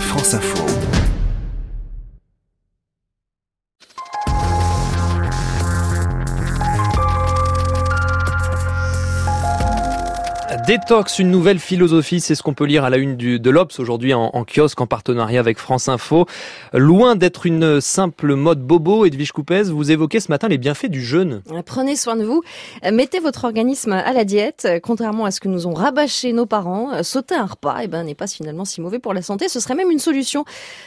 France Info. Détox, une nouvelle philosophie, c'est ce qu'on peut lire à la une de l'Obs aujourd'hui en, kiosque en partenariat avec France Info. Loin d'être une simple mode bobo, Edwige Coupez, vous évoquez ce matin les bienfaits du jeûne. Prenez soin de vous, mettez votre organisme à la diète, contrairement à ce que nous ont rabâché nos parents. Sauter un repas, eh ben, n'est pas finalement si mauvais pour la santé, ce serait même une solution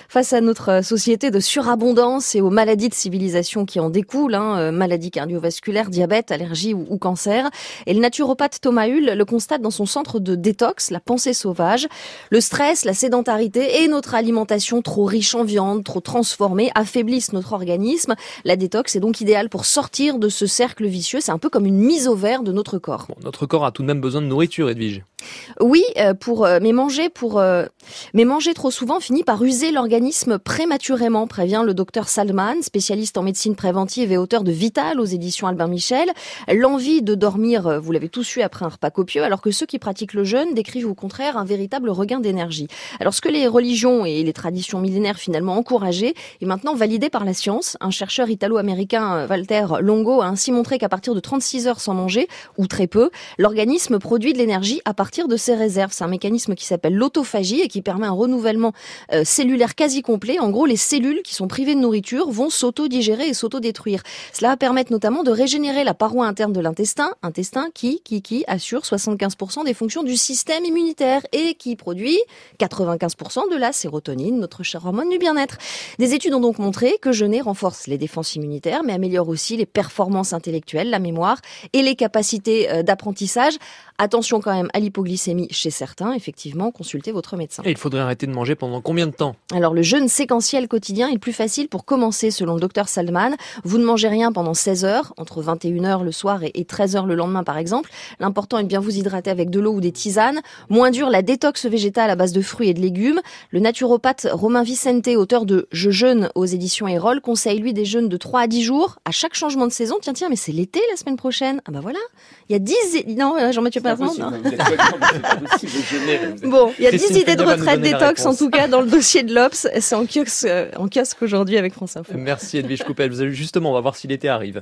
face à notre société de surabondance et aux maladies de civilisation qui en découlent, hein, maladies cardiovasculaires, diabète, allergie ou, ou cancer. Et le naturopathe Thomas Hull le constate dans son centre de détox, la pensée sauvage. Le stress, la sédentarité et notre alimentation trop riche en viande, trop transformée, affaiblissent notre organisme. La détox est donc idéale pour sortir de ce cercle vicieux. C'est un peu comme une mise au vert de notre corps. Notre corps a tout de même besoin de nourriture, Edwige. Oui, pour mais manger pour mais manger trop souvent finit par user l'organisme prématurément, prévient le docteur Salman, spécialiste en médecine préventive et auteur de Vital aux éditions Albin Michel. L'envie de dormir, vous l'avez tous eu après un repas copieux, alors que ceux qui pratiquent le jeûne décrivent au contraire un véritable regain d'énergie. Alors ce que les religions et les traditions millénaires finalement encourageaient est maintenant validé par la science. Un chercheur italo-américain, Walter Longo, a ainsi montré qu'à partir de 36 heures sans manger, ou très peu, l'organisme produit de l'énergie à partir de ses réserves. C'est un mécanisme qui s'appelle l'autophagie et qui permet un renouvellement euh, cellulaire quasi complet. En gros, les cellules qui sont privées de nourriture vont s'auto-digérer et s'auto-détruire. Cela va notamment de régénérer la paroi interne de l'intestin, intestin qui, qui, qui assure 75% des fonctions du système immunitaire et qui produit 95% de la sérotonine, notre chère hormone du bien-être. Des études ont donc montré que jeûner renforce les défenses immunitaires, mais améliore aussi les performances intellectuelles, la mémoire et les capacités euh, d'apprentissage. Attention quand même à l'hypoglycémie chez certains, effectivement, consultez votre médecin. Et il faudrait arrêter de manger pendant combien de temps? Alors le jeûne séquentiel quotidien est le plus facile pour commencer selon le docteur Salman. Vous ne mangez rien pendant 16 heures, entre 21 heures le soir et 13 heures le lendemain par exemple. L'important est de bien vous hydrater avec de l'eau ou des tisanes. Moins dur, la détox végétale à base de fruits et de légumes. Le naturopathe Romain Vicente, auteur de Je jeûne aux éditions Erol, conseille lui des jeûnes de 3 à 10 jours à chaque changement de saison. Tiens, tiens, mais c'est l'été la semaine prochaine. Ah bah voilà. Il y a 10... Non, Jean-Mathieu Non. Bon, il y a 10 idées de retraite détox en tout cas dans le dossier de l'Obs. C'est en kiosque, en kiosque aujourd'hui avec France Info. Merci Edwige Coupel. Justement, on va voir si l'été arrive.